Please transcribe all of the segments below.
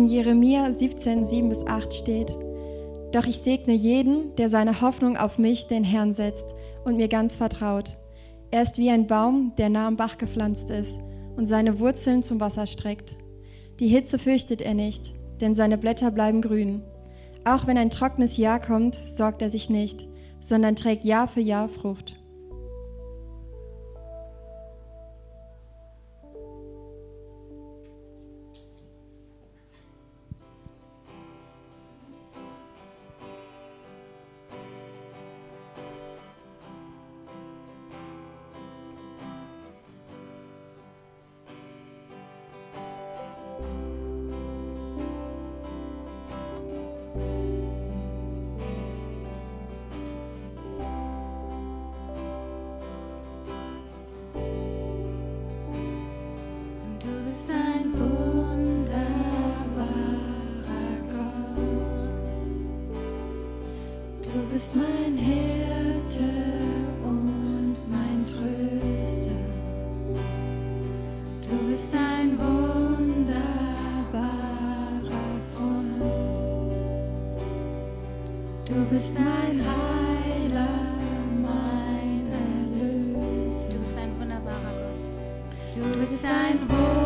In Jeremia 17, 7 bis 8 steht, Doch ich segne jeden, der seine Hoffnung auf mich, den Herrn, setzt und mir ganz vertraut. Er ist wie ein Baum, der nah am Bach gepflanzt ist und seine Wurzeln zum Wasser streckt. Die Hitze fürchtet er nicht, denn seine Blätter bleiben grün. Auch wenn ein trockenes Jahr kommt, sorgt er sich nicht, sondern trägt Jahr für Jahr Frucht. bist mein Hirte und mein Tröster. Du bist ein wunderbarer Freund. Du bist mein Heiler, mein Erlöser. Du bist ein wunderbarer Gott. Du bist ein wunderbarer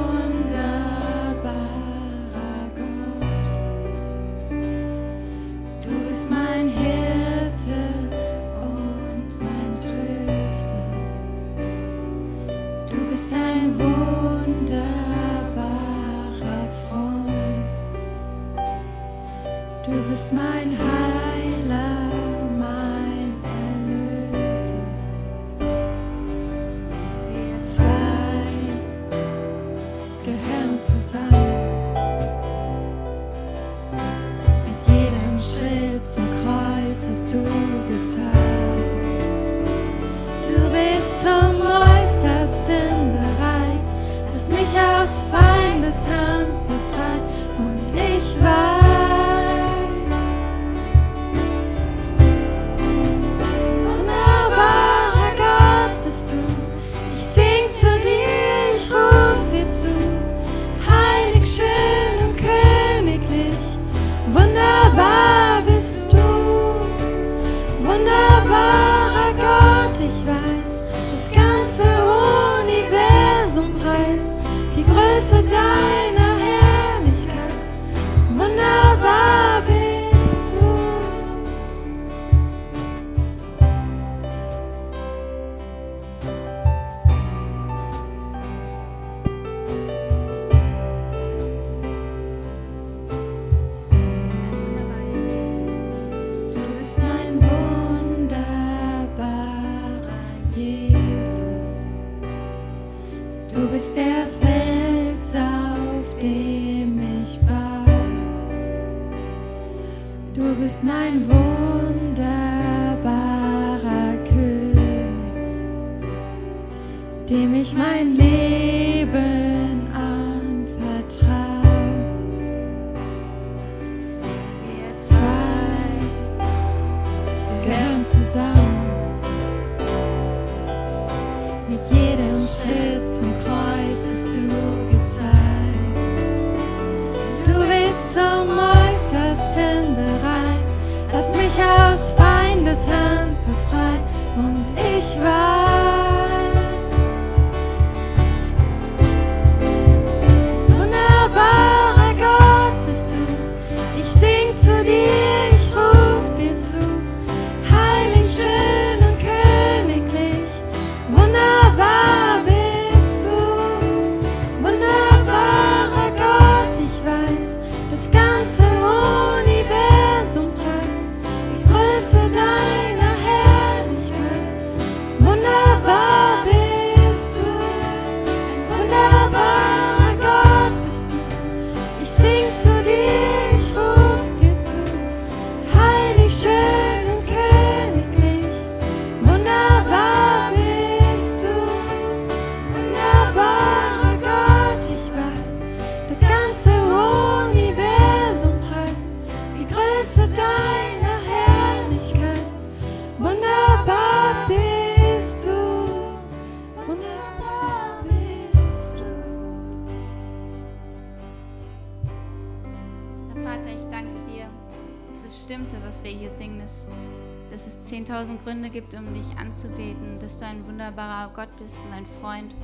Gründe gibt, um dich anzubeten, dass du ein wunderbarer Gott bist und ein Freund.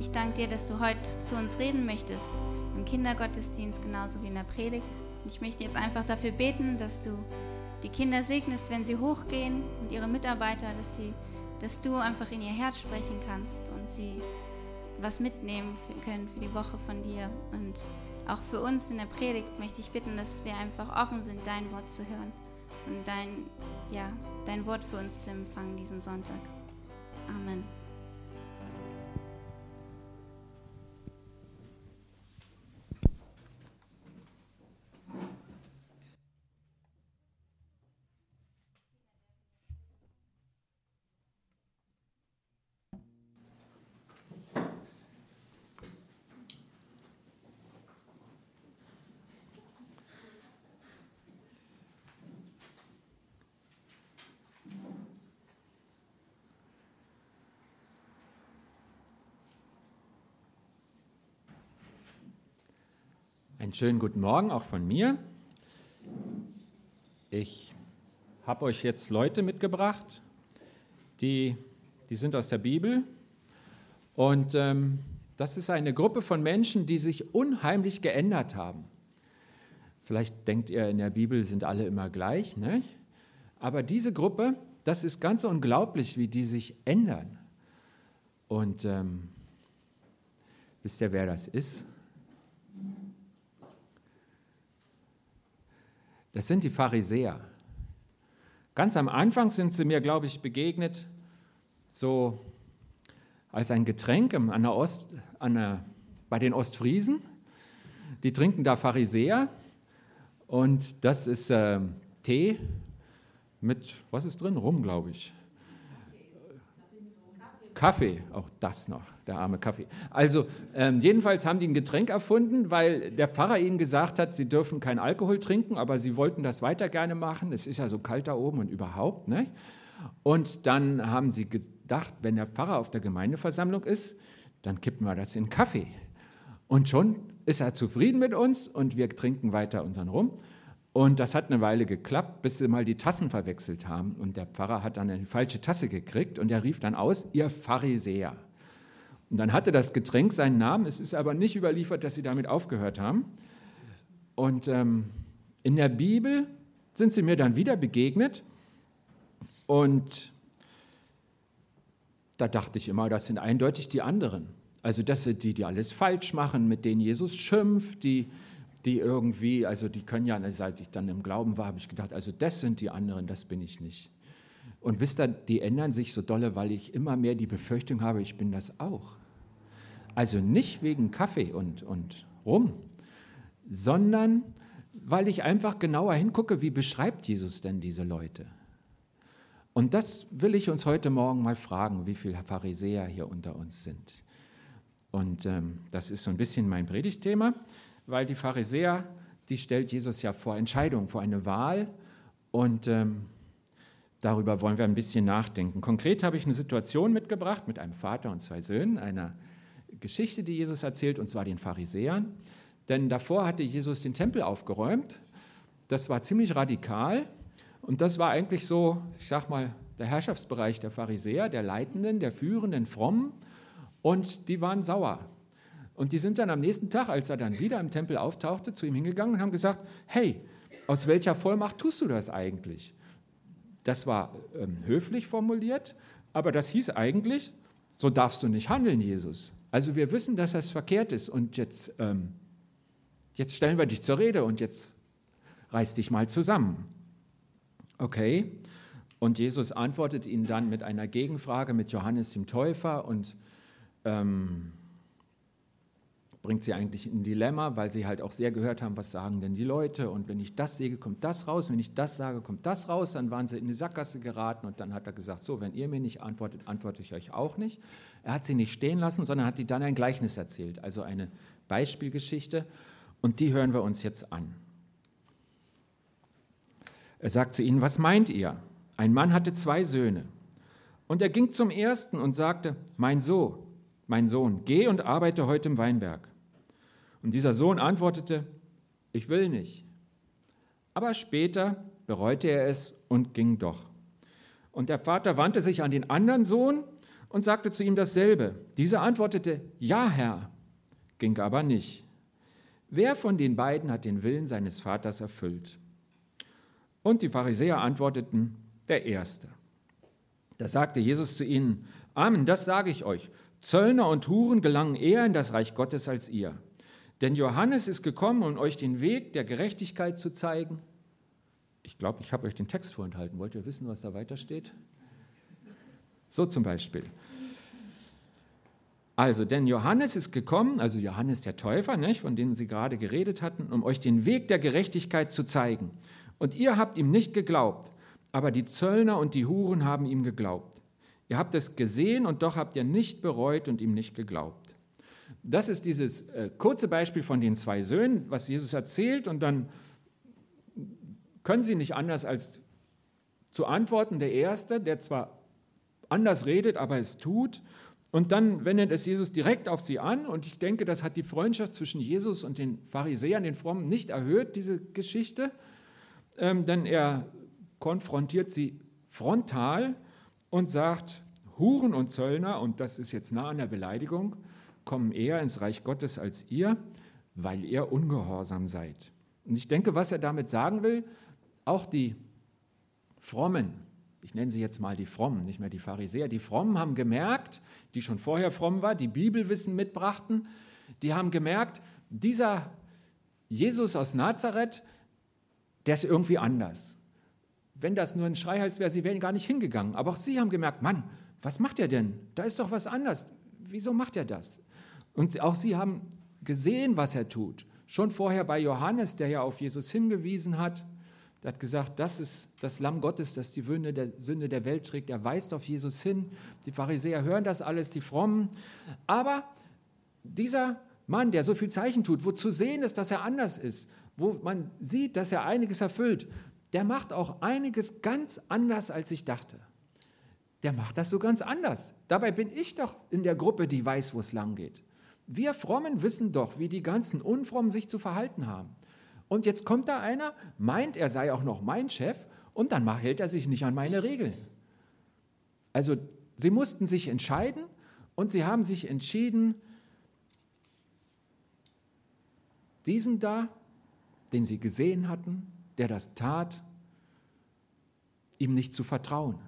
Ich danke dir, dass du heute zu uns reden möchtest, im Kindergottesdienst genauso wie in der Predigt. Und ich möchte jetzt einfach dafür beten, dass du die Kinder segnest, wenn sie hochgehen und ihre Mitarbeiter, dass, sie, dass du einfach in ihr Herz sprechen kannst und sie was mitnehmen können für die Woche von dir. Und auch für uns in der Predigt möchte ich bitten, dass wir einfach offen sind, dein Wort zu hören und dein, ja, dein Wort für uns zu empfangen diesen Sonntag. Amen. Einen schönen guten Morgen auch von mir. Ich habe euch jetzt Leute mitgebracht, die, die sind aus der Bibel. Und ähm, das ist eine Gruppe von Menschen, die sich unheimlich geändert haben. Vielleicht denkt ihr, in der Bibel sind alle immer gleich, ne? aber diese Gruppe, das ist ganz unglaublich, wie die sich ändern. Und ähm, wisst ihr, wer das ist? Das sind die Pharisäer. Ganz am Anfang sind sie mir, glaube ich, begegnet, so als ein Getränk an der Ost, an der, bei den Ostfriesen. Die trinken da Pharisäer und das ist ähm, Tee mit, was ist drin? Rum, glaube ich. Kaffee, auch das noch, der arme Kaffee. Also ähm, jedenfalls haben die ein Getränk erfunden, weil der Pfarrer ihnen gesagt hat, sie dürfen kein Alkohol trinken, aber sie wollten das weiter gerne machen. Es ist ja so kalt da oben und überhaupt. Ne? Und dann haben sie gedacht, wenn der Pfarrer auf der Gemeindeversammlung ist, dann kippen wir das in Kaffee. Und schon ist er zufrieden mit uns und wir trinken weiter unseren Rum. Und das hat eine Weile geklappt, bis sie mal die Tassen verwechselt haben. Und der Pfarrer hat dann eine falsche Tasse gekriegt und er rief dann aus, ihr Pharisäer. Und dann hatte das Getränk seinen Namen. Es ist aber nicht überliefert, dass sie damit aufgehört haben. Und ähm, in der Bibel sind sie mir dann wieder begegnet. Und da dachte ich immer, das sind eindeutig die anderen. Also das sind die, die alles falsch machen, mit denen Jesus schimpft, die, die irgendwie, also die können ja, seit ich dann im Glauben war, habe ich gedacht, also das sind die anderen, das bin ich nicht. Und wisst ihr, die ändern sich so dolle, weil ich immer mehr die Befürchtung habe, ich bin das auch. Also nicht wegen Kaffee und, und Rum, sondern weil ich einfach genauer hingucke, wie beschreibt Jesus denn diese Leute? Und das will ich uns heute Morgen mal fragen, wie viele Pharisäer hier unter uns sind. Und ähm, das ist so ein bisschen mein Predigtthema, weil die Pharisäer, die stellt Jesus ja vor Entscheidungen, vor eine Wahl. Und ähm, darüber wollen wir ein bisschen nachdenken. Konkret habe ich eine Situation mitgebracht mit einem Vater und zwei Söhnen, einer Geschichte, die Jesus erzählt, und zwar den Pharisäern. Denn davor hatte Jesus den Tempel aufgeräumt. Das war ziemlich radikal. Und das war eigentlich so, ich sag mal, der Herrschaftsbereich der Pharisäer, der Leitenden, der Führenden, Frommen. Und die waren sauer. Und die sind dann am nächsten Tag, als er dann wieder im Tempel auftauchte, zu ihm hingegangen und haben gesagt, hey, aus welcher Vollmacht tust du das eigentlich? Das war ähm, höflich formuliert, aber das hieß eigentlich, so darfst du nicht handeln, Jesus. Also wir wissen, dass das verkehrt ist und jetzt, ähm, jetzt stellen wir dich zur Rede und jetzt reiß dich mal zusammen. Okay, und Jesus antwortet ihnen dann mit einer Gegenfrage mit Johannes dem Täufer und ähm, bringt sie eigentlich in ein Dilemma, weil sie halt auch sehr gehört haben, was sagen denn die Leute und wenn ich das sehe, kommt das raus, wenn ich das sage, kommt das raus, dann waren sie in die Sackgasse geraten und dann hat er gesagt, so, wenn ihr mir nicht antwortet, antworte ich euch auch nicht. Er hat sie nicht stehen lassen, sondern hat die dann ein Gleichnis erzählt, also eine Beispielgeschichte und die hören wir uns jetzt an. Er sagt zu ihnen, was meint ihr? Ein Mann hatte zwei Söhne und er ging zum ersten und sagte, mein Sohn, mein Sohn, geh und arbeite heute im Weinberg. Und dieser Sohn antwortete, ich will nicht. Aber später bereute er es und ging doch. Und der Vater wandte sich an den anderen Sohn und sagte zu ihm dasselbe. Dieser antwortete, ja Herr, ging aber nicht. Wer von den beiden hat den Willen seines Vaters erfüllt? Und die Pharisäer antworteten, der Erste. Da sagte Jesus zu ihnen, Amen, das sage ich euch. Zöllner und Huren gelangen eher in das Reich Gottes als ihr. Denn Johannes ist gekommen, um euch den Weg der Gerechtigkeit zu zeigen. Ich glaube, ich habe euch den Text vorenthalten. Wollt ihr wissen, was da weiter steht? So zum Beispiel. Also, denn Johannes ist gekommen, also Johannes der Täufer, nicht, von dem Sie gerade geredet hatten, um euch den Weg der Gerechtigkeit zu zeigen. Und ihr habt ihm nicht geglaubt, aber die Zöllner und die Huren haben ihm geglaubt. Ihr habt es gesehen und doch habt ihr nicht bereut und ihm nicht geglaubt. Das ist dieses äh, kurze Beispiel von den zwei Söhnen, was Jesus erzählt und dann können sie nicht anders als zu antworten. Der Erste, der zwar anders redet, aber es tut. Und dann wendet es Jesus direkt auf sie an. Und ich denke, das hat die Freundschaft zwischen Jesus und den Pharisäern, den Frommen, nicht erhöht, diese Geschichte. Ähm, denn er konfrontiert sie frontal und sagt, Huren und Zöllner, und das ist jetzt nah an der Beleidigung, kommen eher ins Reich Gottes als ihr, weil ihr ungehorsam seid. Und ich denke, was er damit sagen will, auch die Frommen, ich nenne sie jetzt mal die Frommen, nicht mehr die Pharisäer, die Frommen haben gemerkt, die schon vorher fromm war, die Bibelwissen mitbrachten, die haben gemerkt, dieser Jesus aus Nazareth, der ist irgendwie anders wenn das nur ein Schreihals wäre, sie wären gar nicht hingegangen. Aber auch sie haben gemerkt, Mann, was macht er denn? Da ist doch was anders. Wieso macht er das? Und auch sie haben gesehen, was er tut. Schon vorher bei Johannes, der ja auf Jesus hingewiesen hat, der hat gesagt, das ist das Lamm Gottes, das die Sünde der, Sünde der Welt trägt. Er weist auf Jesus hin. Die Pharisäer hören das alles, die Frommen. Aber dieser Mann, der so viel Zeichen tut, wo zu sehen ist, dass er anders ist, wo man sieht, dass er einiges erfüllt, der macht auch einiges ganz anders, als ich dachte. Der macht das so ganz anders. Dabei bin ich doch in der Gruppe, die weiß, wo es lang geht. Wir Frommen wissen doch, wie die ganzen Unfrommen sich zu verhalten haben. Und jetzt kommt da einer, meint, er sei auch noch mein Chef, und dann hält er sich nicht an meine Regeln. Also, sie mussten sich entscheiden und sie haben sich entschieden, diesen da, den sie gesehen hatten, der das tat, ihm nicht zu vertrauen.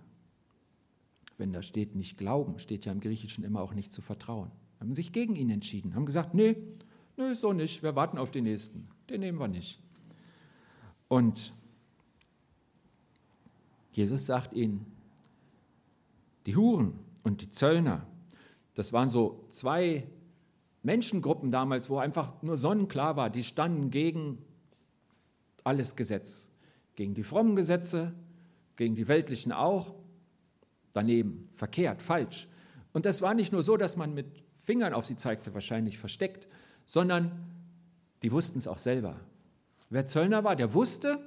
Wenn da steht nicht glauben, steht ja im Griechischen immer auch nicht zu vertrauen. Haben sich gegen ihn entschieden, haben gesagt, nee, nee, so nicht, wir warten auf den nächsten, den nehmen wir nicht. Und Jesus sagt ihnen, die Huren und die Zöllner, das waren so zwei Menschengruppen damals, wo einfach nur sonnenklar war, die standen gegen alles Gesetz. Gegen die frommen Gesetze, gegen die weltlichen auch, daneben, verkehrt, falsch. Und das war nicht nur so, dass man mit Fingern auf sie zeigte, wahrscheinlich versteckt, sondern die wussten es auch selber. Wer Zöllner war, der wusste,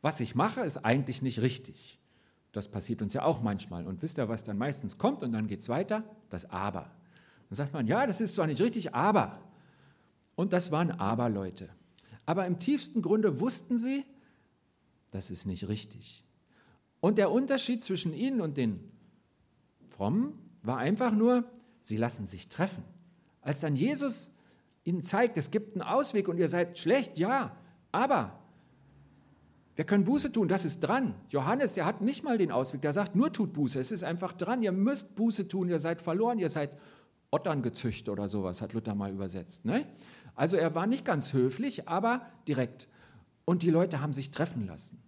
was ich mache, ist eigentlich nicht richtig. Das passiert uns ja auch manchmal. Und wisst ihr, was dann meistens kommt und dann geht es weiter? Das Aber. Dann sagt man, ja, das ist zwar nicht richtig, aber. Und das waren Aber-Leute. Aber im tiefsten Grunde wussten sie, das ist nicht richtig. Und der Unterschied zwischen ihnen und den Frommen war einfach nur, sie lassen sich treffen. Als dann Jesus ihnen zeigt, es gibt einen Ausweg und ihr seid schlecht, ja, aber wir können Buße tun, das ist dran. Johannes, der hat nicht mal den Ausweg, der sagt, nur tut Buße, es ist einfach dran, ihr müsst Buße tun, ihr seid verloren, ihr seid Ottern gezüchtet oder sowas, hat Luther mal übersetzt. Ne? Also er war nicht ganz höflich, aber direkt. Und die Leute haben sich treffen lassen.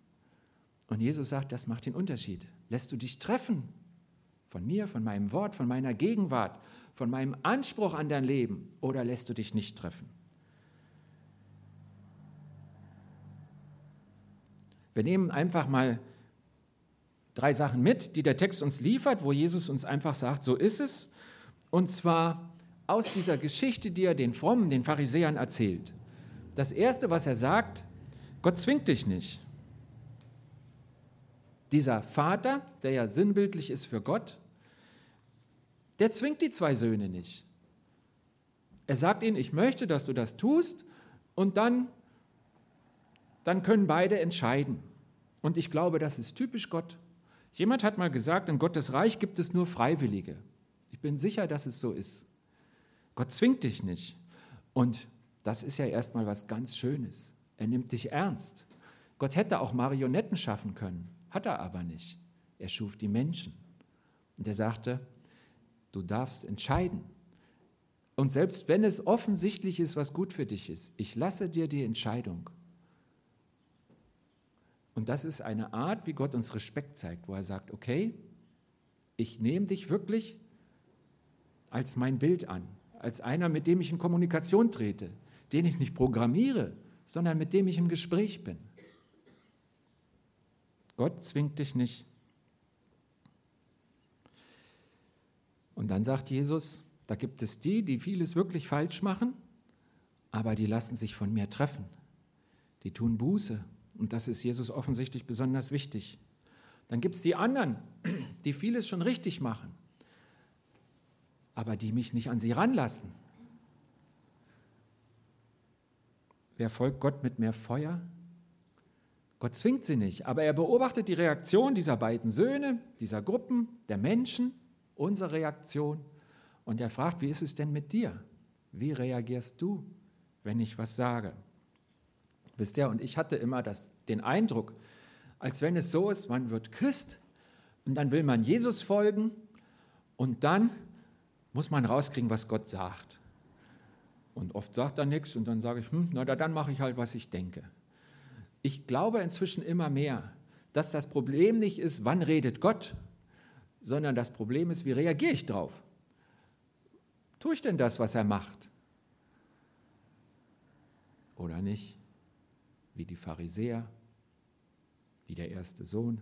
Und Jesus sagt, das macht den Unterschied. Lässt du dich treffen von mir, von meinem Wort, von meiner Gegenwart, von meinem Anspruch an dein Leben oder lässt du dich nicht treffen? Wir nehmen einfach mal drei Sachen mit, die der Text uns liefert, wo Jesus uns einfach sagt, so ist es. Und zwar aus dieser Geschichte, die er den Frommen, den Pharisäern erzählt. Das Erste, was er sagt, Gott zwingt dich nicht. Dieser Vater, der ja sinnbildlich ist für Gott, der zwingt die zwei Söhne nicht. Er sagt ihnen, ich möchte, dass du das tust und dann, dann können beide entscheiden. Und ich glaube, das ist typisch Gott. Jemand hat mal gesagt, in Gottes Reich gibt es nur Freiwillige. Ich bin sicher, dass es so ist. Gott zwingt dich nicht. Und das ist ja erstmal was ganz Schönes. Er nimmt dich ernst. Gott hätte auch Marionetten schaffen können, hat er aber nicht. Er schuf die Menschen. Und er sagte, Du darfst entscheiden. Und selbst wenn es offensichtlich ist, was gut für dich ist, ich lasse dir die Entscheidung. Und das ist eine Art, wie Gott uns Respekt zeigt, wo er sagt, okay, ich nehme dich wirklich als mein Bild an, als einer, mit dem ich in Kommunikation trete, den ich nicht programmiere, sondern mit dem ich im Gespräch bin. Gott zwingt dich nicht. Und dann sagt Jesus, da gibt es die, die vieles wirklich falsch machen, aber die lassen sich von mir treffen. Die tun Buße. Und das ist Jesus offensichtlich besonders wichtig. Dann gibt es die anderen, die vieles schon richtig machen, aber die mich nicht an sie ranlassen. Wer folgt Gott mit mehr Feuer? Gott zwingt sie nicht, aber er beobachtet die Reaktion dieser beiden Söhne, dieser Gruppen, der Menschen unsere Reaktion. Und er fragt, wie ist es denn mit dir? Wie reagierst du, wenn ich was sage? Wisst ihr, und ich hatte immer das, den Eindruck, als wenn es so ist, man wird Christ und dann will man Jesus folgen und dann muss man rauskriegen, was Gott sagt. Und oft sagt er nichts und dann sage ich, hm, na dann mache ich halt, was ich denke. Ich glaube inzwischen immer mehr, dass das Problem nicht ist, wann redet Gott, sondern das Problem ist, wie reagiere ich drauf? Tue ich denn das, was er macht? Oder nicht? Wie die Pharisäer, wie der erste Sohn.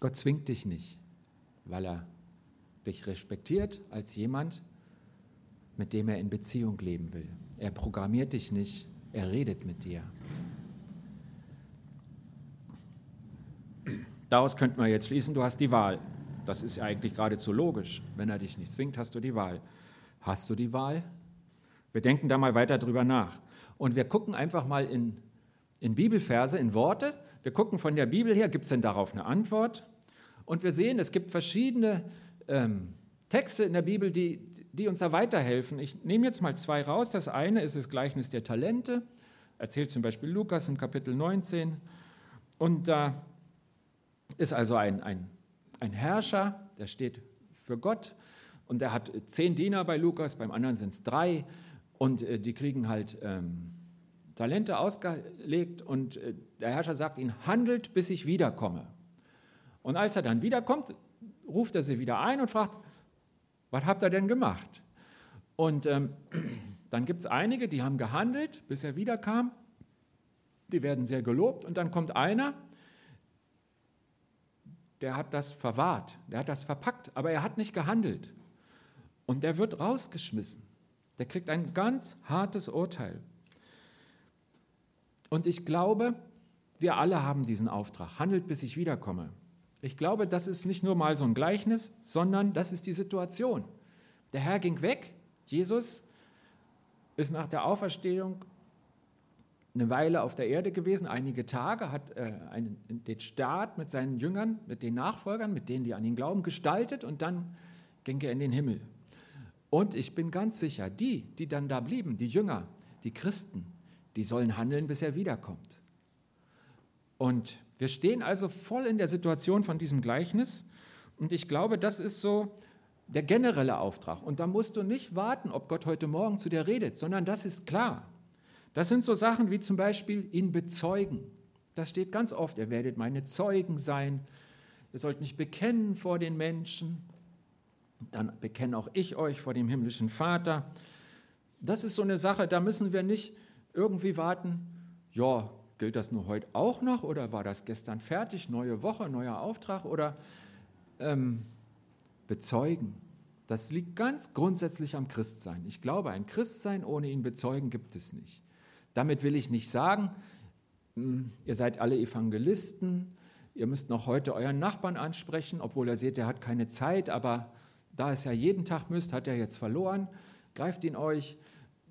Gott zwingt dich nicht, weil er dich respektiert als jemand, mit dem er in Beziehung leben will. Er programmiert dich nicht, er redet mit dir. Daraus könnte man jetzt schließen, du hast die Wahl. Das ist ja eigentlich geradezu logisch. Wenn er dich nicht zwingt, hast du die Wahl. Hast du die Wahl? Wir denken da mal weiter drüber nach. Und wir gucken einfach mal in, in Bibelverse, in Worte. Wir gucken von der Bibel her, gibt es denn darauf eine Antwort? Und wir sehen, es gibt verschiedene ähm, Texte in der Bibel, die, die uns da weiterhelfen. Ich nehme jetzt mal zwei raus. Das eine ist das Gleichnis der Talente. Erzählt zum Beispiel Lukas im Kapitel 19. Und da ist also ein, ein, ein Herrscher, der steht für Gott und der hat zehn Diener bei Lukas, beim anderen sind es drei und äh, die kriegen halt ähm, Talente ausgelegt und äh, der Herrscher sagt ihnen, handelt, bis ich wiederkomme. Und als er dann wiederkommt, ruft er sie wieder ein und fragt, was habt ihr denn gemacht? Und ähm, dann gibt es einige, die haben gehandelt, bis er wiederkam. die werden sehr gelobt. Und dann kommt einer, der hat das verwahrt, der hat das verpackt, aber er hat nicht gehandelt. Und der wird rausgeschmissen. Der kriegt ein ganz hartes Urteil. Und ich glaube, wir alle haben diesen Auftrag. Handelt, bis ich wiederkomme. Ich glaube, das ist nicht nur mal so ein Gleichnis, sondern das ist die Situation. Der Herr ging weg, Jesus ist nach der Auferstehung eine Weile auf der Erde gewesen, einige Tage, hat äh, einen, den Staat mit seinen Jüngern, mit den Nachfolgern, mit denen, die an ihn glauben, gestaltet und dann ging er in den Himmel. Und ich bin ganz sicher, die, die dann da blieben, die Jünger, die Christen, die sollen handeln, bis er wiederkommt. Und wir stehen also voll in der Situation von diesem Gleichnis. Und ich glaube, das ist so der generelle Auftrag. Und da musst du nicht warten, ob Gott heute Morgen zu dir redet, sondern das ist klar. Das sind so Sachen wie zum Beispiel ihn bezeugen. Das steht ganz oft, ihr werdet meine Zeugen sein. Ihr sollt mich bekennen vor den Menschen. Dann bekenne auch ich euch vor dem himmlischen Vater. Das ist so eine Sache, da müssen wir nicht irgendwie warten, ja, gilt das nur heute auch noch oder war das gestern fertig, neue Woche, neuer Auftrag oder ähm, bezeugen. Das liegt ganz grundsätzlich am Christsein. Ich glaube, ein Christsein ohne ihn bezeugen gibt es nicht. Damit will ich nicht sagen, hm, ihr seid alle Evangelisten, ihr müsst noch heute euren Nachbarn ansprechen, obwohl er seht, er hat keine Zeit, aber da es ja jeden Tag müsst, hat er jetzt verloren, greift ihn euch.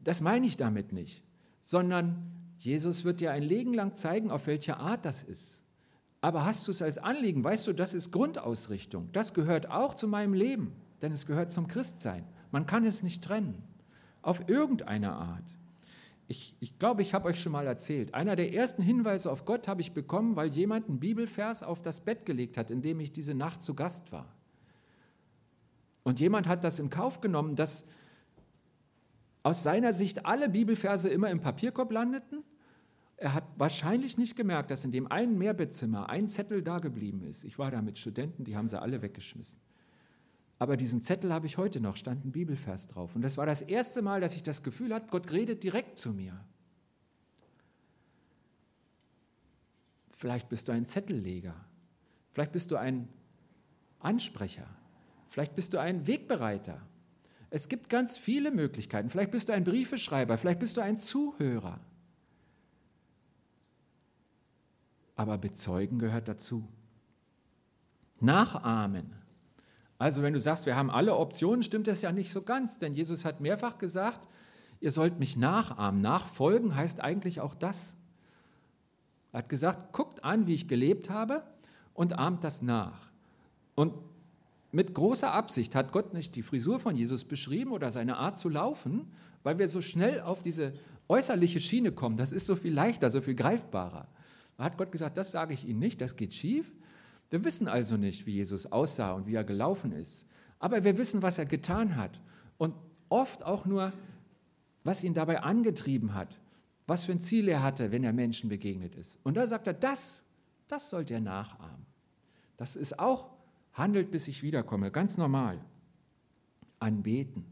Das meine ich damit nicht, sondern Jesus wird dir ein Leben lang zeigen, auf welche Art das ist. Aber hast du es als Anliegen, weißt du, das ist Grundausrichtung. Das gehört auch zu meinem Leben, denn es gehört zum Christsein. Man kann es nicht trennen, auf irgendeine Art. Ich, ich glaube, ich habe euch schon mal erzählt. Einer der ersten Hinweise auf Gott habe ich bekommen, weil jemand einen Bibelvers auf das Bett gelegt hat, in dem ich diese Nacht zu Gast war. Und jemand hat das in Kauf genommen, dass aus seiner Sicht alle Bibelverse immer im Papierkorb landeten. Er hat wahrscheinlich nicht gemerkt, dass in dem einen Mehrbettzimmer ein Zettel da geblieben ist. Ich war da mit Studenten, die haben sie alle weggeschmissen. Aber diesen Zettel habe ich heute noch, stand ein Bibelvers drauf. Und das war das erste Mal, dass ich das Gefühl hatte, Gott redet direkt zu mir. Vielleicht bist du ein Zettelleger. Vielleicht bist du ein Ansprecher. Vielleicht bist du ein Wegbereiter. Es gibt ganz viele Möglichkeiten. Vielleicht bist du ein Briefeschreiber. Vielleicht bist du ein Zuhörer. Aber bezeugen gehört dazu. Nachahmen also wenn du sagst, wir haben alle Optionen, stimmt das ja nicht so ganz, denn Jesus hat mehrfach gesagt, ihr sollt mich nachahmen. Nachfolgen heißt eigentlich auch das. Er hat gesagt, guckt an, wie ich gelebt habe und ahmt das nach. Und mit großer Absicht hat Gott nicht die Frisur von Jesus beschrieben oder seine Art zu laufen, weil wir so schnell auf diese äußerliche Schiene kommen. Das ist so viel leichter, so viel greifbarer. Da hat Gott gesagt, das sage ich Ihnen nicht, das geht schief. Wir wissen also nicht, wie Jesus aussah und wie er gelaufen ist. Aber wir wissen, was er getan hat. Und oft auch nur, was ihn dabei angetrieben hat. Was für ein Ziel er hatte, wenn er Menschen begegnet ist. Und da sagt er, das, das sollt ihr nachahmen. Das ist auch, handelt bis ich wiederkomme, ganz normal. Anbeten.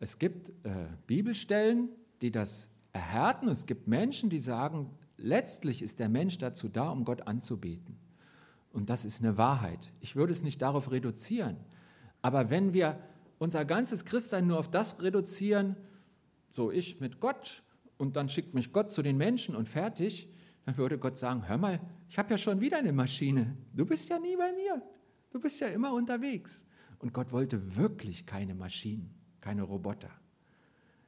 Es gibt äh, Bibelstellen, die das erhärten. Es gibt Menschen, die sagen, letztlich ist der Mensch dazu da, um Gott anzubeten. Und das ist eine Wahrheit. Ich würde es nicht darauf reduzieren. Aber wenn wir unser ganzes Christsein nur auf das reduzieren, so ich mit Gott und dann schickt mich Gott zu den Menschen und fertig, dann würde Gott sagen, hör mal, ich habe ja schon wieder eine Maschine. Du bist ja nie bei mir. Du bist ja immer unterwegs. Und Gott wollte wirklich keine Maschinen, keine Roboter.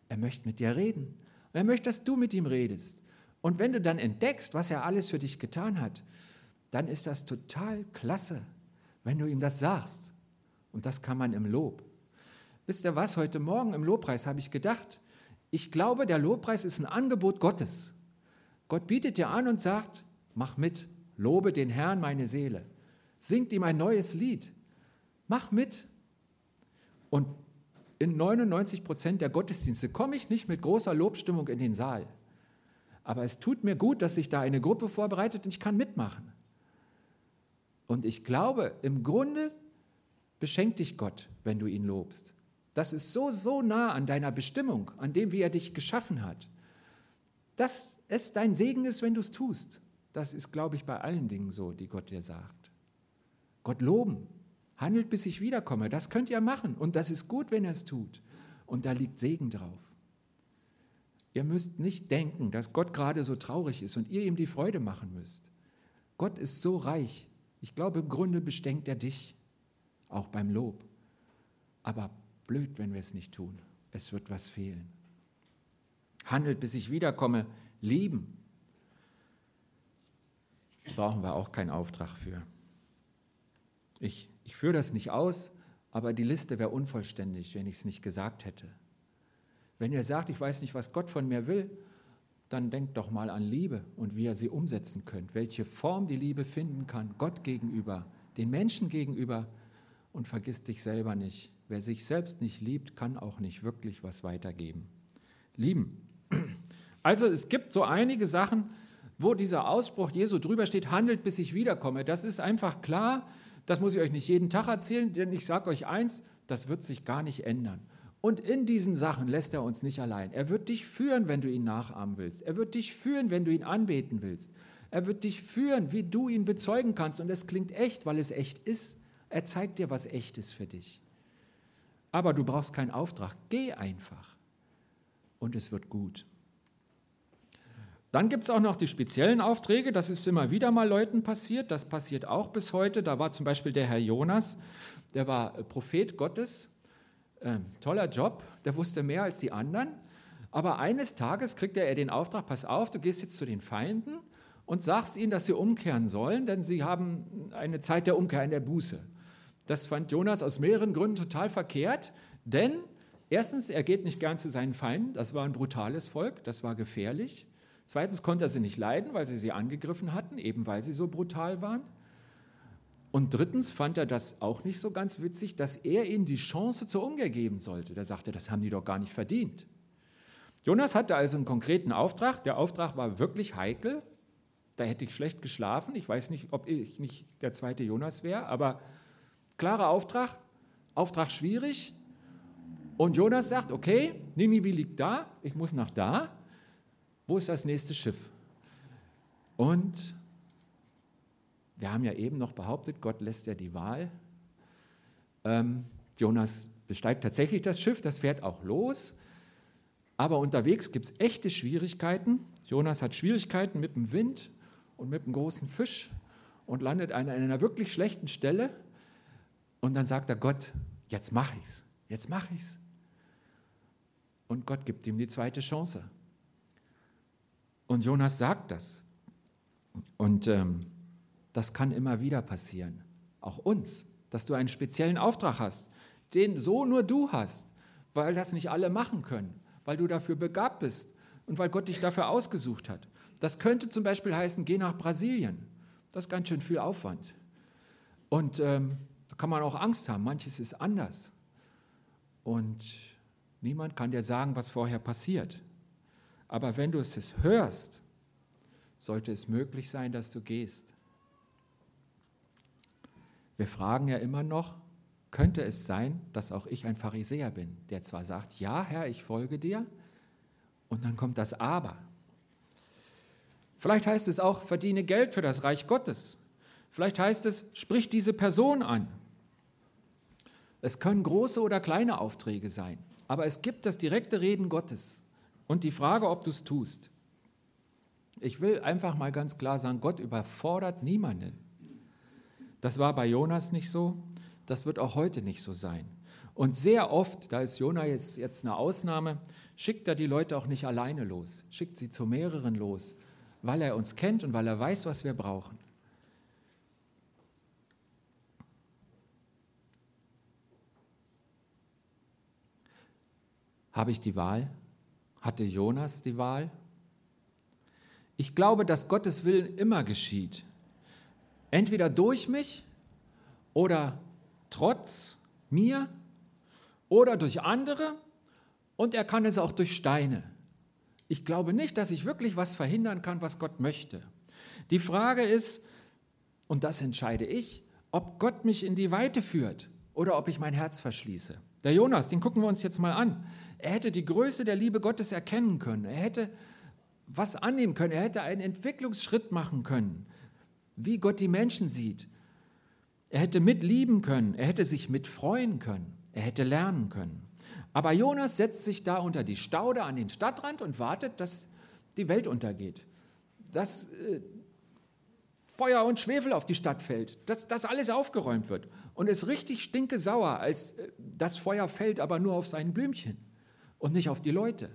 Er möchte mit dir reden. Und er möchte, dass du mit ihm redest. Und wenn du dann entdeckst, was er alles für dich getan hat, dann ist das total klasse, wenn du ihm das sagst. Und das kann man im Lob. Wisst ihr was, heute Morgen im Lobpreis habe ich gedacht, ich glaube, der Lobpreis ist ein Angebot Gottes. Gott bietet dir an und sagt, mach mit, lobe den Herrn meine Seele, singt ihm ein neues Lied, mach mit. Und in 99 Prozent der Gottesdienste komme ich nicht mit großer Lobstimmung in den Saal. Aber es tut mir gut, dass sich da eine Gruppe vorbereitet und ich kann mitmachen. Und ich glaube, im Grunde beschenkt dich Gott, wenn du ihn lobst. Das ist so, so nah an deiner Bestimmung, an dem, wie er dich geschaffen hat. dass es dein Segen ist, wenn du es tust. Das ist, glaube ich, bei allen Dingen so, die Gott dir sagt. Gott loben, handelt, bis ich wiederkomme. Das könnt ihr machen und das ist gut, wenn er es tut. Und da liegt Segen drauf. Ihr müsst nicht denken, dass Gott gerade so traurig ist und ihr ihm die Freude machen müsst. Gott ist so reich. Ich glaube, im Grunde bestenkt er dich, auch beim Lob. Aber blöd, wenn wir es nicht tun. Es wird was fehlen. Handelt, bis ich wiederkomme, lieben. Brauchen wir auch keinen Auftrag für. Ich, ich führe das nicht aus, aber die Liste wäre unvollständig, wenn ich es nicht gesagt hätte. Wenn ihr sagt, ich weiß nicht, was Gott von mir will, dann denkt doch mal an Liebe und wie ihr sie umsetzen könnt, welche Form die Liebe finden kann, Gott gegenüber, den Menschen gegenüber und vergiss dich selber nicht. Wer sich selbst nicht liebt, kann auch nicht wirklich was weitergeben. Lieben. Also es gibt so einige Sachen, wo dieser Ausspruch Jesu drüber steht, handelt, bis ich wiederkomme. Das ist einfach klar, das muss ich euch nicht jeden Tag erzählen, denn ich sage euch eins, das wird sich gar nicht ändern. Und in diesen Sachen lässt er uns nicht allein. Er wird dich führen, wenn du ihn nachahmen willst. Er wird dich führen, wenn du ihn anbeten willst. Er wird dich führen, wie du ihn bezeugen kannst. Und es klingt echt, weil es echt ist. Er zeigt dir, was echt ist für dich. Aber du brauchst keinen Auftrag. Geh einfach. Und es wird gut. Dann gibt es auch noch die speziellen Aufträge. Das ist immer wieder mal Leuten passiert. Das passiert auch bis heute. Da war zum Beispiel der Herr Jonas, der war Prophet Gottes. Ähm, toller Job, der wusste mehr als die anderen. Aber eines Tages kriegt er den Auftrag, pass auf, du gehst jetzt zu den Feinden und sagst ihnen, dass sie umkehren sollen, denn sie haben eine Zeit der Umkehr in der Buße. Das fand Jonas aus mehreren Gründen total verkehrt, denn erstens, er geht nicht gern zu seinen Feinden, das war ein brutales Volk, das war gefährlich. Zweitens konnte er sie nicht leiden, weil sie sie angegriffen hatten, eben weil sie so brutal waren. Und drittens fand er das auch nicht so ganz witzig, dass er ihnen die Chance zur Umkehr geben sollte. Da sagte, das haben die doch gar nicht verdient. Jonas hatte also einen konkreten Auftrag. Der Auftrag war wirklich heikel. Da hätte ich schlecht geschlafen. Ich weiß nicht, ob ich nicht der zweite Jonas wäre, aber klarer Auftrag, Auftrag schwierig. Und Jonas sagt, okay, Ninive liegt da, ich muss nach da wo ist das nächste Schiff? Und wir haben ja eben noch behauptet, Gott lässt ja die Wahl. Ähm, Jonas besteigt tatsächlich das Schiff, das fährt auch los. Aber unterwegs gibt es echte Schwierigkeiten. Jonas hat Schwierigkeiten mit dem Wind und mit dem großen Fisch und landet an einer wirklich schlechten Stelle. Und dann sagt er Gott, jetzt mach ich's, jetzt mach ich's. Und Gott gibt ihm die zweite Chance. Und Jonas sagt das. Und ähm, das kann immer wieder passieren. Auch uns, dass du einen speziellen Auftrag hast, den so nur du hast, weil das nicht alle machen können, weil du dafür begabt bist und weil Gott dich dafür ausgesucht hat. Das könnte zum Beispiel heißen, geh nach Brasilien. Das ist ganz schön viel Aufwand. Und ähm, da kann man auch Angst haben. Manches ist anders. Und niemand kann dir sagen, was vorher passiert. Aber wenn du es hörst, sollte es möglich sein, dass du gehst. Wir fragen ja immer noch, könnte es sein, dass auch ich ein Pharisäer bin, der zwar sagt, ja Herr, ich folge dir, und dann kommt das Aber. Vielleicht heißt es auch, verdiene Geld für das Reich Gottes. Vielleicht heißt es, sprich diese Person an. Es können große oder kleine Aufträge sein, aber es gibt das direkte Reden Gottes. Und die Frage, ob du es tust. Ich will einfach mal ganz klar sagen, Gott überfordert niemanden. Das war bei Jonas nicht so, das wird auch heute nicht so sein. Und sehr oft, da ist Jonas jetzt, jetzt eine Ausnahme, schickt er die Leute auch nicht alleine los, schickt sie zu mehreren los, weil er uns kennt und weil er weiß, was wir brauchen. Habe ich die Wahl? Hatte Jonas die Wahl? Ich glaube, dass Gottes Willen immer geschieht. Entweder durch mich oder trotz mir oder durch andere und er kann es auch durch Steine. Ich glaube nicht, dass ich wirklich was verhindern kann, was Gott möchte. Die Frage ist, und das entscheide ich, ob Gott mich in die Weite führt oder ob ich mein Herz verschließe. Der Jonas, den gucken wir uns jetzt mal an. Er hätte die Größe der Liebe Gottes erkennen können. Er hätte was annehmen können. Er hätte einen Entwicklungsschritt machen können, wie Gott die Menschen sieht. Er hätte mitlieben können, er hätte sich mitfreuen können, er hätte lernen können. Aber Jonas setzt sich da unter die Staude an den Stadtrand und wartet, dass die Welt untergeht. Dass äh, Feuer und Schwefel auf die Stadt fällt, dass das alles aufgeräumt wird. Und ist richtig stinke sauer, als äh, das Feuer fällt, aber nur auf sein Blümchen und nicht auf die Leute.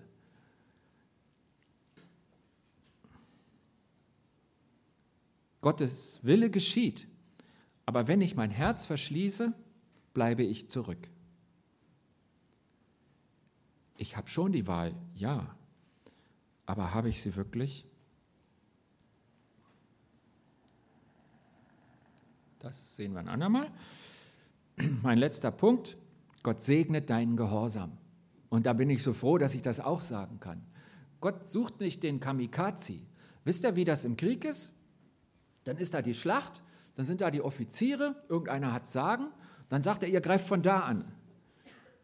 Gottes Wille geschieht, aber wenn ich mein Herz verschließe, bleibe ich zurück. Ich habe schon die Wahl, ja, aber habe ich sie wirklich? Das sehen wir ein andermal. Mein letzter Punkt, Gott segnet deinen Gehorsam. Und da bin ich so froh, dass ich das auch sagen kann. Gott sucht nicht den Kamikaze. Wisst ihr, wie das im Krieg ist? Dann ist da die Schlacht, dann sind da die Offiziere, irgendeiner hat Sagen, dann sagt er, ihr greift von da an.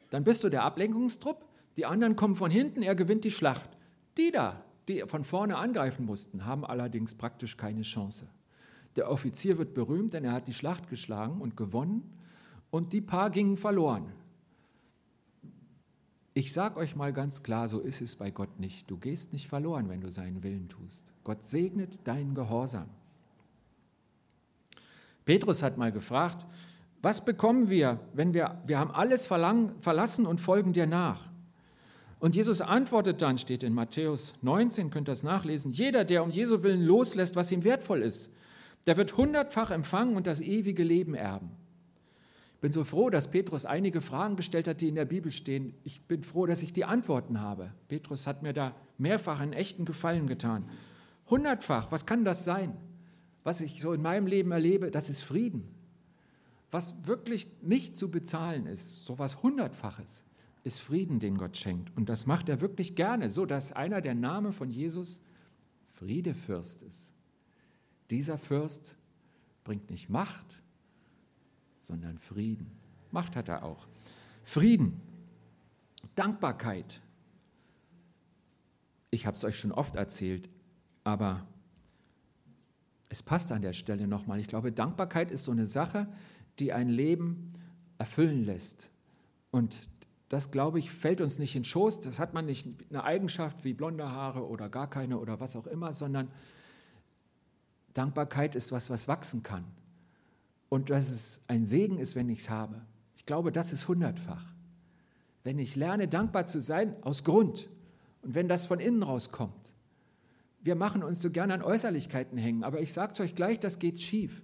Dann bist du der Ablenkungstrupp, die anderen kommen von hinten, er gewinnt die Schlacht. Die da, die von vorne angreifen mussten, haben allerdings praktisch keine Chance. Der Offizier wird berühmt, denn er hat die Schlacht geschlagen und gewonnen und die paar gingen verloren. Ich sage euch mal ganz klar, so ist es bei Gott nicht. Du gehst nicht verloren, wenn du seinen Willen tust. Gott segnet deinen Gehorsam. Petrus hat mal gefragt, was bekommen wir, wenn wir, wir haben alles verlassen und folgen dir nach? Und Jesus antwortet dann, steht in Matthäus 19, könnt ihr das nachlesen, jeder, der um Jesu Willen loslässt, was ihm wertvoll ist, der wird hundertfach empfangen und das ewige Leben erben. Ich bin so froh, dass Petrus einige Fragen gestellt hat, die in der Bibel stehen. Ich bin froh, dass ich die Antworten habe. Petrus hat mir da mehrfach einen echten Gefallen getan. Hundertfach, was kann das sein? Was ich so in meinem Leben erlebe, das ist Frieden. Was wirklich nicht zu bezahlen ist, so was Hundertfaches, ist Frieden, den Gott schenkt. Und das macht er wirklich gerne, so dass einer der Name von Jesus Friedefürst ist. Dieser Fürst bringt nicht Macht, sondern Frieden. Macht hat er auch. Frieden, Dankbarkeit. Ich habe es euch schon oft erzählt, aber es passt an der Stelle nochmal. Ich glaube, Dankbarkeit ist so eine Sache, die ein Leben erfüllen lässt. Und das, glaube ich, fällt uns nicht in Schoß. Das hat man nicht eine Eigenschaft wie blonde Haare oder gar keine oder was auch immer, sondern Dankbarkeit ist was, was wachsen kann. Und dass es ein Segen ist, wenn ich es habe. Ich glaube, das ist hundertfach. Wenn ich lerne, dankbar zu sein, aus Grund. Und wenn das von innen rauskommt. Wir machen uns so gerne an Äußerlichkeiten hängen, aber ich sage es euch gleich, das geht schief.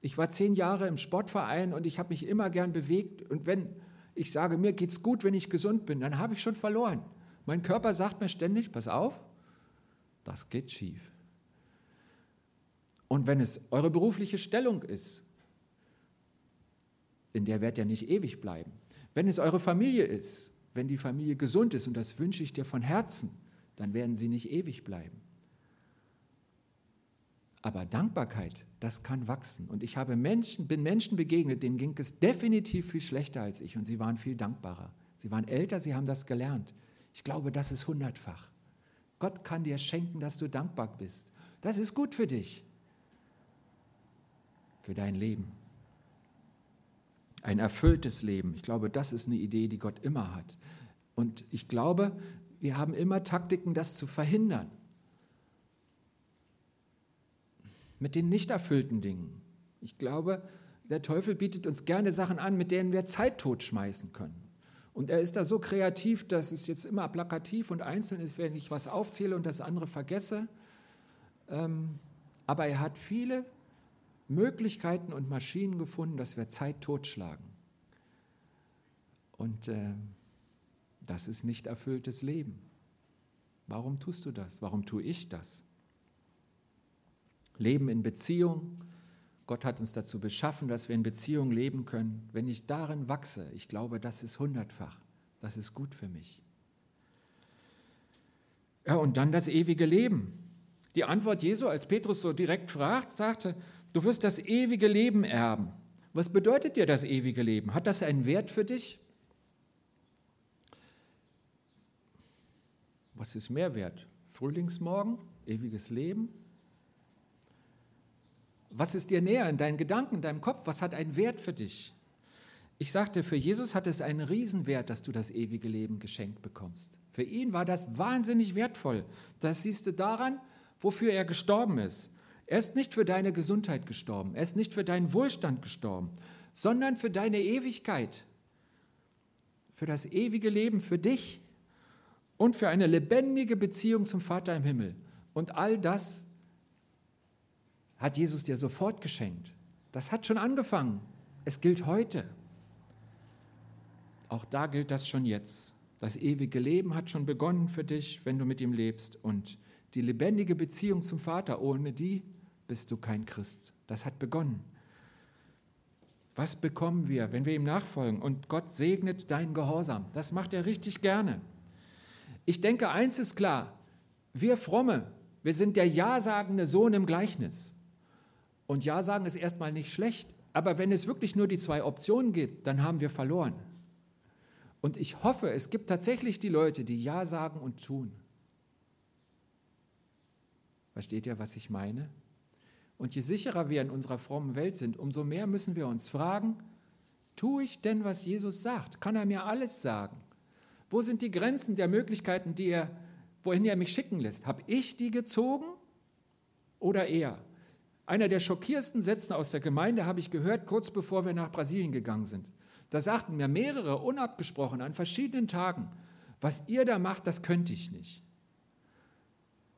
Ich war zehn Jahre im Sportverein und ich habe mich immer gern bewegt. Und wenn ich sage, mir geht es gut, wenn ich gesund bin, dann habe ich schon verloren. Mein Körper sagt mir ständig, pass auf, das geht schief. Und wenn es eure berufliche Stellung ist, in der werdet ihr nicht ewig bleiben. Wenn es eure Familie ist, wenn die Familie gesund ist, und das wünsche ich dir von Herzen, dann werden sie nicht ewig bleiben. Aber Dankbarkeit, das kann wachsen. Und ich habe Menschen, bin Menschen begegnet, denen ging es definitiv viel schlechter als ich und sie waren viel dankbarer. Sie waren älter, sie haben das gelernt. Ich glaube, das ist hundertfach. Gott kann dir schenken, dass du dankbar bist. Das ist gut für dich für dein Leben. Ein erfülltes Leben. Ich glaube, das ist eine Idee, die Gott immer hat. Und ich glaube, wir haben immer Taktiken, das zu verhindern. Mit den nicht erfüllten Dingen. Ich glaube, der Teufel bietet uns gerne Sachen an, mit denen wir Zeit totschmeißen können. Und er ist da so kreativ, dass es jetzt immer plakativ und einzeln ist, wenn ich was aufzähle und das andere vergesse. Ähm, aber er hat viele Möglichkeiten und Maschinen gefunden, dass wir Zeit totschlagen. Und äh, das ist nicht erfülltes Leben. Warum tust du das? Warum tue ich das? Leben in Beziehung. Gott hat uns dazu beschaffen, dass wir in Beziehung leben können. Wenn ich darin wachse, ich glaube, das ist hundertfach. Das ist gut für mich. Ja, und dann das ewige Leben. Die Antwort Jesu, als Petrus so direkt fragt, sagte, Du wirst das ewige Leben erben. Was bedeutet dir das ewige Leben? Hat das einen Wert für dich? Was ist mehr wert? Frühlingsmorgen, ewiges Leben? Was ist dir näher in deinen Gedanken, in deinem Kopf? Was hat einen Wert für dich? Ich sagte, für Jesus hat es einen Riesenwert, dass du das ewige Leben geschenkt bekommst. Für ihn war das wahnsinnig wertvoll. Das siehst du daran, wofür er gestorben ist. Er ist nicht für deine Gesundheit gestorben, er ist nicht für deinen Wohlstand gestorben, sondern für deine Ewigkeit, für das ewige Leben, für dich und für eine lebendige Beziehung zum Vater im Himmel. Und all das hat Jesus dir sofort geschenkt. Das hat schon angefangen. Es gilt heute. Auch da gilt das schon jetzt. Das ewige Leben hat schon begonnen für dich, wenn du mit ihm lebst. Und die lebendige Beziehung zum Vater, ohne die bist du kein Christ. Das hat begonnen. Was bekommen wir, wenn wir ihm nachfolgen? Und Gott segnet deinen Gehorsam. Das macht er richtig gerne. Ich denke, eins ist klar. Wir Fromme, wir sind der Ja-sagende Sohn im Gleichnis. Und Ja sagen ist erstmal nicht schlecht, aber wenn es wirklich nur die zwei Optionen gibt, dann haben wir verloren. Und ich hoffe, es gibt tatsächlich die Leute, die Ja sagen und tun. Versteht ihr, was ich meine? Und je sicherer wir in unserer frommen Welt sind, umso mehr müssen wir uns fragen, tue ich denn, was Jesus sagt? Kann er mir alles sagen? Wo sind die Grenzen der Möglichkeiten, die er, wohin er mich schicken lässt? Habe ich die gezogen oder er? Einer der schockierendsten Sätze aus der Gemeinde habe ich gehört, kurz bevor wir nach Brasilien gegangen sind. Da sagten mir mehrere unabgesprochen an verschiedenen Tagen, was ihr da macht, das könnte ich nicht.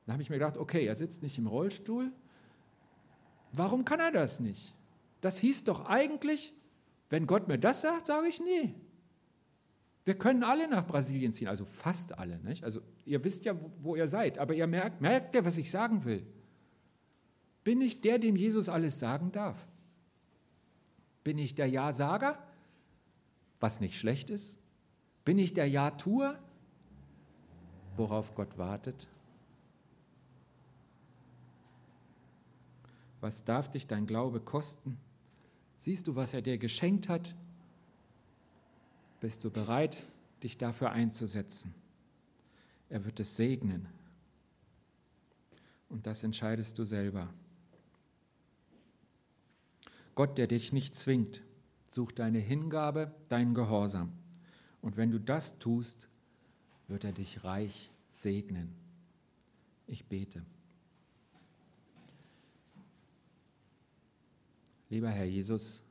Da habe ich mir gedacht, okay, er sitzt nicht im Rollstuhl. Warum kann er das nicht? Das hieß doch eigentlich, wenn Gott mir das sagt, sage ich nee. Wir können alle nach Brasilien ziehen, also fast alle. Nicht? Also ihr wisst ja, wo ihr seid, aber ihr merkt, merkt ja, was ich sagen will. Bin ich der, dem Jesus alles sagen darf? Bin ich der Ja-Sager, was nicht schlecht ist? Bin ich der Ja-Tuer, worauf Gott wartet? Was darf dich dein Glaube kosten? Siehst du, was er dir geschenkt hat? Bist du bereit, dich dafür einzusetzen? Er wird es segnen. Und das entscheidest du selber. Gott, der dich nicht zwingt, sucht deine Hingabe, deinen Gehorsam. Und wenn du das tust, wird er dich reich segnen. Ich bete. Lieber Herr Jesus,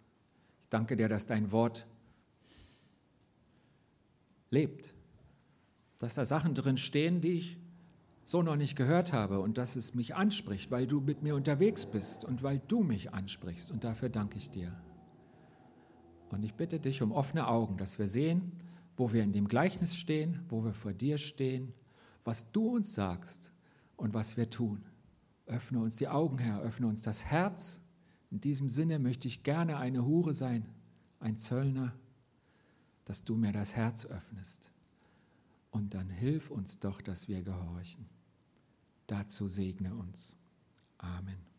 ich danke dir, dass dein Wort lebt, dass da Sachen drin stehen, die ich so noch nicht gehört habe und dass es mich anspricht, weil du mit mir unterwegs bist und weil du mich ansprichst. Und dafür danke ich dir. Und ich bitte dich um offene Augen, dass wir sehen, wo wir in dem Gleichnis stehen, wo wir vor dir stehen, was du uns sagst und was wir tun. Öffne uns die Augen, Herr, öffne uns das Herz. In diesem Sinne möchte ich gerne eine Hure sein, ein Zöllner, dass du mir das Herz öffnest. Und dann hilf uns doch, dass wir gehorchen. Dazu segne uns. Amen.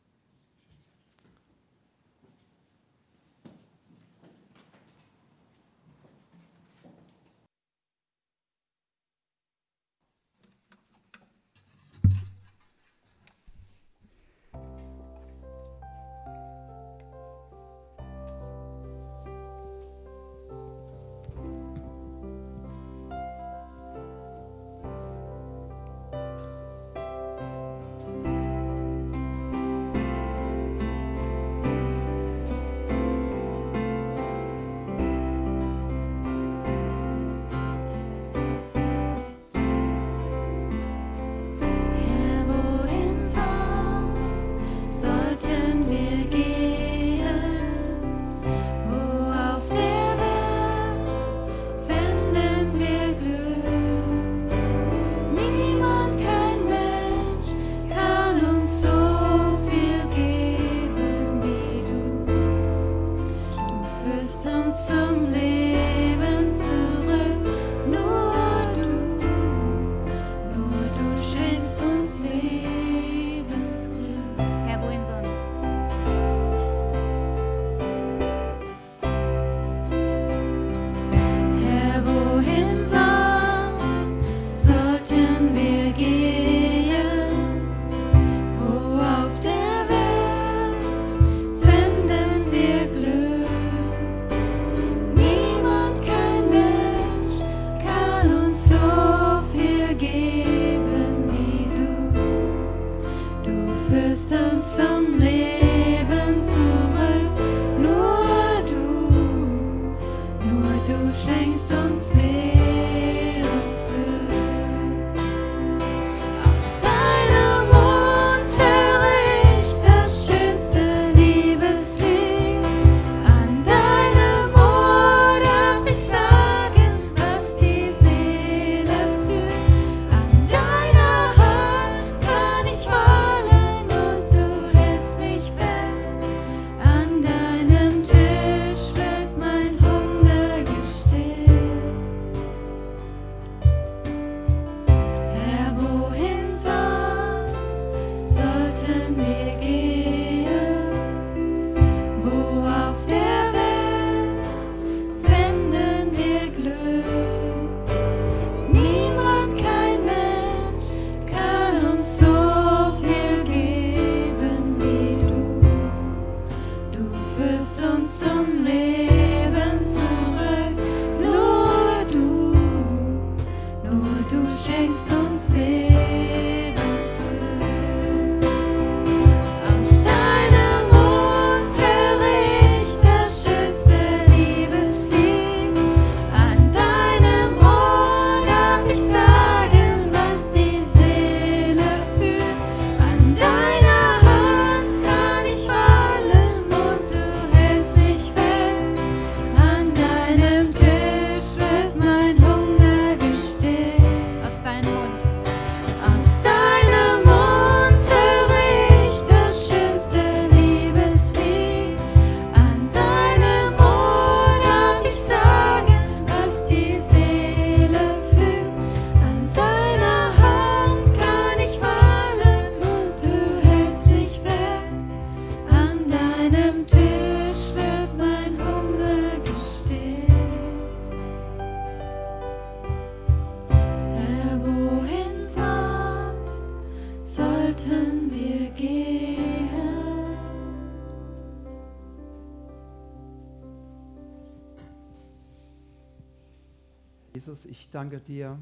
Danke dir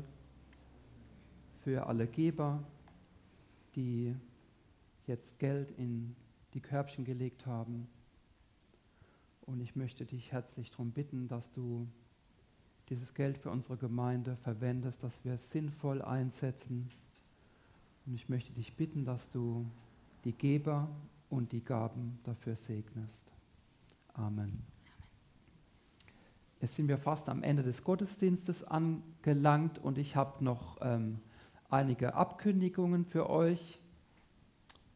für alle Geber, die jetzt Geld in die Körbchen gelegt haben. Und ich möchte dich herzlich darum bitten, dass du dieses Geld für unsere Gemeinde verwendest, dass wir es sinnvoll einsetzen. Und ich möchte dich bitten, dass du die Geber und die Gaben dafür segnest. Amen. Jetzt sind wir fast am Ende des Gottesdienstes angelangt und ich habe noch ähm, einige Abkündigungen für euch.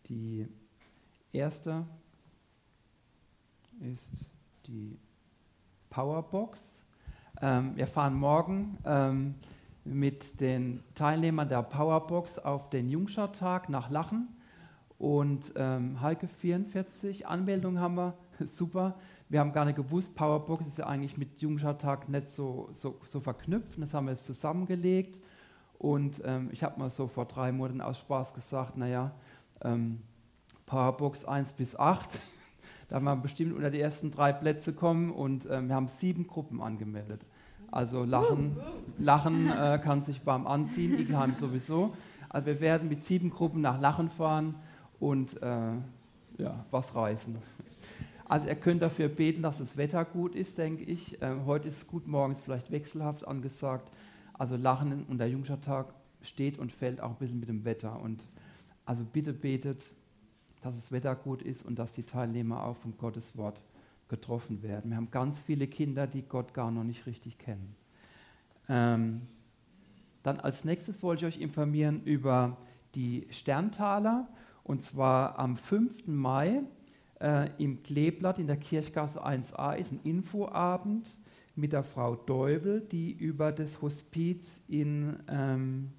Die erste ist die Powerbox. Ähm, wir fahren morgen ähm, mit den Teilnehmern der Powerbox auf den Jungscher-Tag nach Lachen. Und ähm, Heike 44, Anmeldungen haben wir, super. Wir haben gar nicht gewusst, Powerbox ist ja eigentlich mit Jungscher-Tag nicht so, so, so verknüpft. Das haben wir jetzt zusammengelegt. Und ähm, ich habe mal so vor drei Monaten aus Spaß gesagt, naja, ähm, Powerbox 1 bis 8, da haben wir bestimmt unter die ersten drei Plätze kommen und ähm, wir haben sieben Gruppen angemeldet. Also Lachen, Lachen äh, kann sich warm anziehen, Igelheim sowieso. Also wir werden mit sieben Gruppen nach Lachen fahren und äh, ja, was reißen. Also ihr könnt dafür beten, dass das Wetter gut ist, denke ich. Ähm, heute ist es gut, morgen ist vielleicht wechselhaft angesagt. Also Lachen und der Jungschertag steht und fällt auch ein bisschen mit dem Wetter. Und also bitte betet, dass das Wetter gut ist und dass die Teilnehmer auch vom Gotteswort getroffen werden. Wir haben ganz viele Kinder, die Gott gar noch nicht richtig kennen. Ähm, dann als nächstes wollte ich euch informieren über die Sterntaler. Und zwar am 5. Mai äh, im Kleeblatt in der Kirchgasse 1a ist ein Infoabend mit der Frau Deuvel, die über das Hospiz in ähm,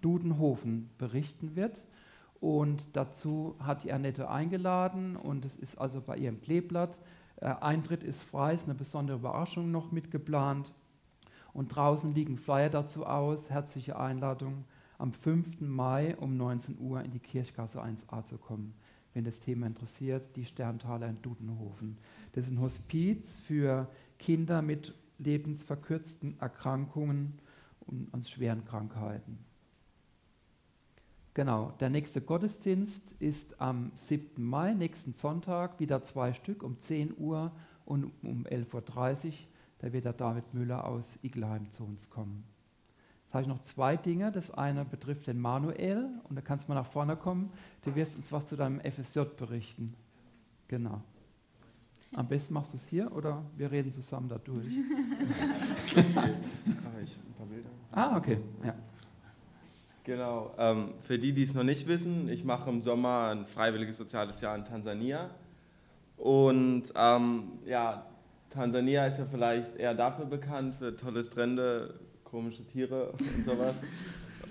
Dudenhofen berichten wird. Und dazu hat die Annette eingeladen und es ist also bei ihrem Kleeblatt. Äh, Eintritt ist frei, ist eine besondere Überraschung noch mitgeplant. Und draußen liegen Flyer dazu aus. Herzliche Einladung, am 5. Mai um 19 Uhr in die Kirchgasse 1a zu kommen, wenn das Thema interessiert, die Sterntaler in Dudenhofen. Das ist ein Hospiz für Kinder mit lebensverkürzten Erkrankungen und an schweren Krankheiten. Genau, der nächste Gottesdienst ist am 7. Mai, nächsten Sonntag, wieder zwei Stück um 10 Uhr und um 11.30 Uhr Da wird der David Müller aus Igelheim zu uns kommen. Habe ich noch zwei Dinge. Das eine betrifft den Manuel und da kannst du mal nach vorne kommen. Du wirst uns was zu deinem FSJ berichten. Genau. Am besten machst du es hier oder wir reden zusammen da durch. Ah, okay. Ja. Genau. Ähm, für die, die es noch nicht wissen, ich mache im Sommer ein freiwilliges soziales Jahr in Tansania. Und ähm, ja, Tansania ist ja vielleicht eher dafür bekannt, für tolle Strände, komische Tiere und sowas.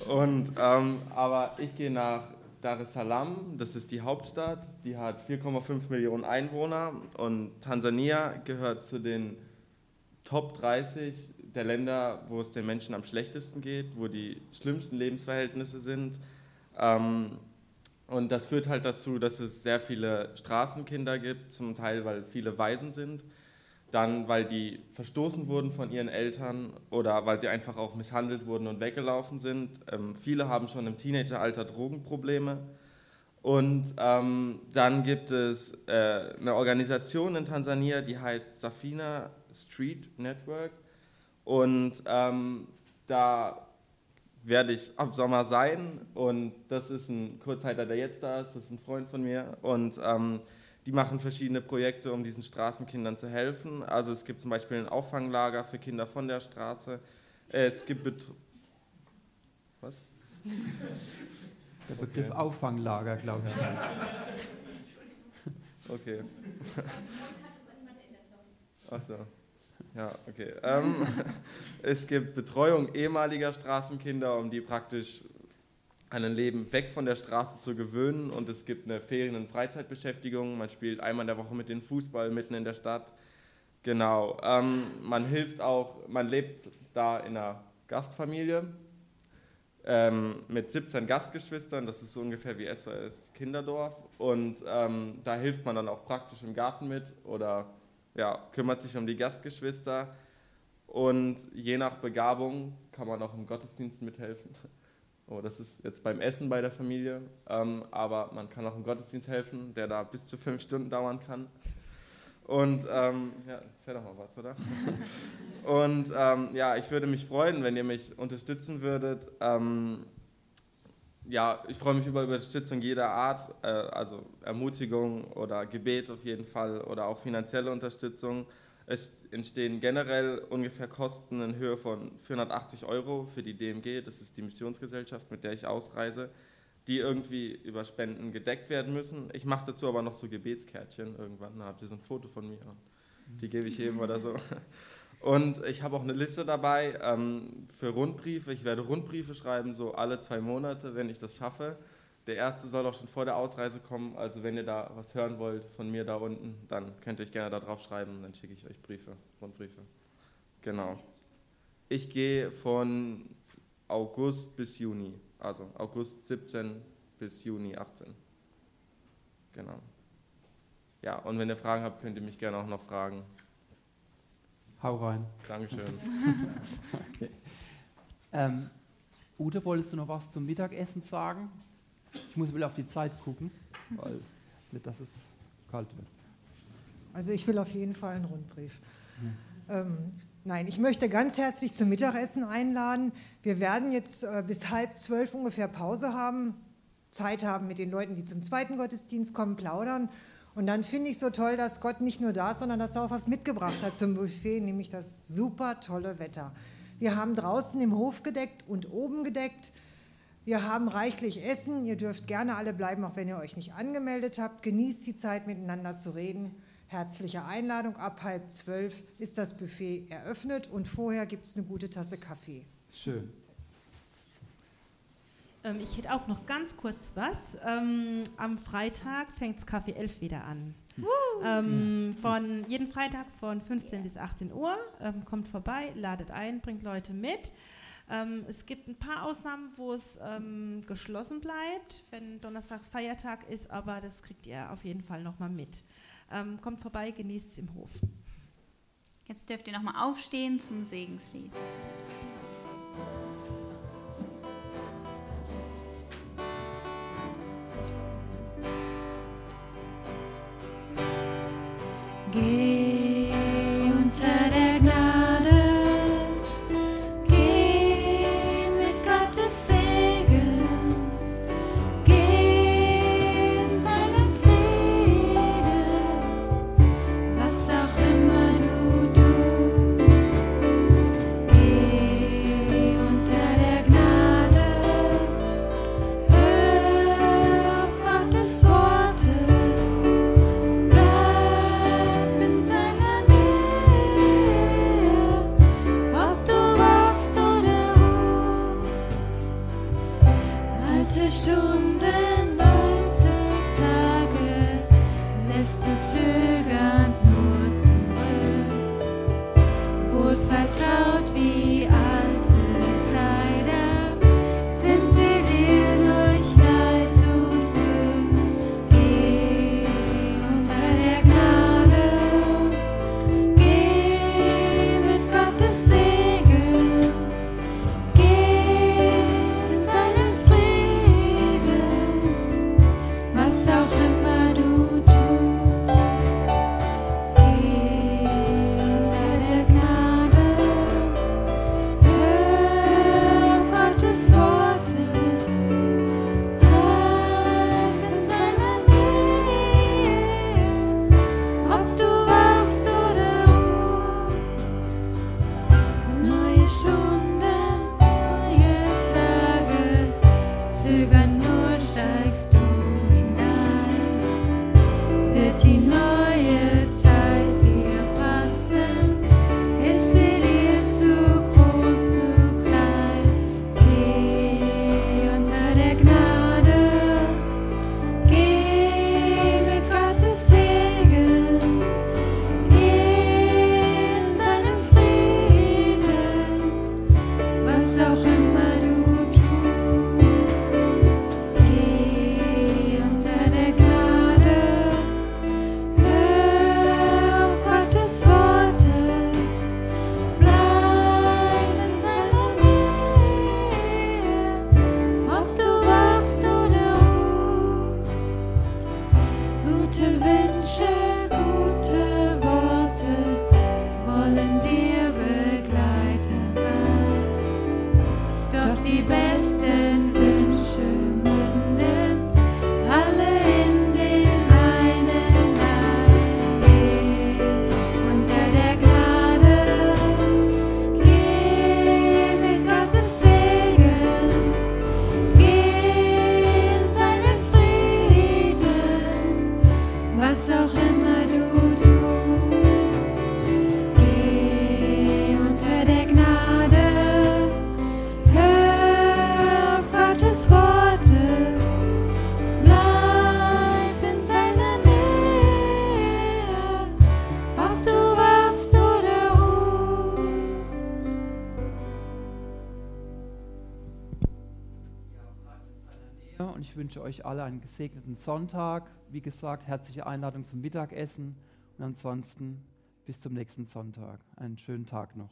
und, ähm, aber ich gehe nach Dar es Salaam, das ist die Hauptstadt, die hat 4,5 Millionen Einwohner und Tansania gehört zu den Top 30 der Länder, wo es den Menschen am schlechtesten geht, wo die schlimmsten Lebensverhältnisse sind. Ähm, und das führt halt dazu, dass es sehr viele Straßenkinder gibt, zum Teil weil viele Waisen sind, dann weil die verstoßen wurden von ihren Eltern oder weil sie einfach auch misshandelt wurden und weggelaufen sind. Ähm, viele haben schon im Teenageralter Drogenprobleme. Und ähm, dann gibt es äh, eine Organisation in Tansania, die heißt Safina Street Network. Und ähm, da werde ich ab Sommer sein. Und das ist ein Kurzzeiter, der jetzt da ist. Das ist ein Freund von mir. Und ähm, die machen verschiedene Projekte, um diesen Straßenkindern zu helfen. Also es gibt zum Beispiel ein Auffanglager für Kinder von der Straße. Es gibt Bet Was? Der Begriff okay. Auffanglager, glaube ich. Okay. Achso. Ja, okay. Ähm, es gibt Betreuung ehemaliger Straßenkinder, um die praktisch an ein Leben weg von der Straße zu gewöhnen. Und es gibt eine Ferien- und Freizeitbeschäftigung. Man spielt einmal in der Woche mit den Fußball mitten in der Stadt. Genau. Ähm, man hilft auch, man lebt da in einer Gastfamilie ähm, mit 17 Gastgeschwistern. Das ist so ungefähr wie SOS Kinderdorf. Und ähm, da hilft man dann auch praktisch im Garten mit oder ja, kümmert sich um die Gastgeschwister und je nach Begabung kann man auch im Gottesdienst mithelfen. Oh, das ist jetzt beim Essen bei der Familie, ähm, aber man kann auch im Gottesdienst helfen, der da bis zu fünf Stunden dauern kann. Und ähm, ja, erzähl doch mal was, oder? Und ähm, ja, ich würde mich freuen, wenn ihr mich unterstützen würdet. Ähm, ja, ich freue mich über Unterstützung jeder Art, äh, also Ermutigung oder Gebet auf jeden Fall oder auch finanzielle Unterstützung. Es entstehen generell ungefähr Kosten in Höhe von 480 Euro für die DMG, das ist die Missionsgesellschaft, mit der ich ausreise, die irgendwie über Spenden gedeckt werden müssen. Ich mache dazu aber noch so Gebetskärtchen irgendwann, da habt ihr so ein Foto von mir, die gebe ich jedem oder so. Und ich habe auch eine Liste dabei ähm, für Rundbriefe. Ich werde Rundbriefe schreiben, so alle zwei Monate, wenn ich das schaffe. Der erste soll auch schon vor der Ausreise kommen. Also wenn ihr da was hören wollt von mir da unten, dann könnt ihr euch gerne da drauf schreiben. Dann schicke ich euch Briefe, Rundbriefe. Genau. Ich gehe von August bis Juni. Also August 17 bis Juni 18. Genau. Ja, und wenn ihr Fragen habt, könnt ihr mich gerne auch noch fragen. Hau rein. Dankeschön. okay. ähm, Ute, wolltest du noch was zum Mittagessen sagen? Ich muss wieder auf die Zeit gucken, weil nicht, dass es kalt wird. Also ich will auf jeden Fall einen Rundbrief. Hm. Ähm, nein, ich möchte ganz herzlich zum Mittagessen einladen. Wir werden jetzt äh, bis halb zwölf ungefähr Pause haben, Zeit haben mit den Leuten, die zum zweiten Gottesdienst kommen, plaudern. Und dann finde ich so toll, dass Gott nicht nur da ist, sondern dass er auch was mitgebracht hat zum Buffet, nämlich das super tolle Wetter. Wir haben draußen im Hof gedeckt und oben gedeckt. Wir haben reichlich Essen. Ihr dürft gerne alle bleiben, auch wenn ihr euch nicht angemeldet habt. Genießt die Zeit, miteinander zu reden. Herzliche Einladung. Ab halb zwölf ist das Buffet eröffnet und vorher gibt es eine gute Tasse Kaffee. Schön. Ähm, ich hätte auch noch ganz kurz was. Ähm, am Freitag fängt Kaffee 11 wieder an. Ähm, von jeden Freitag von 15 bis 18 Uhr. Ähm, kommt vorbei, ladet ein, bringt Leute mit. Ähm, es gibt ein paar Ausnahmen, wo es ähm, geschlossen bleibt, wenn Donnerstags Feiertag ist, aber das kriegt ihr auf jeden Fall nochmal mit. kommt vorbei, genießt es im Hof. Jetzt dürft ihr nochmal aufstehen zum Segenslied. Geh euch alle einen gesegneten Sonntag. Wie gesagt, herzliche Einladung zum Mittagessen und ansonsten bis zum nächsten Sonntag. Einen schönen Tag noch.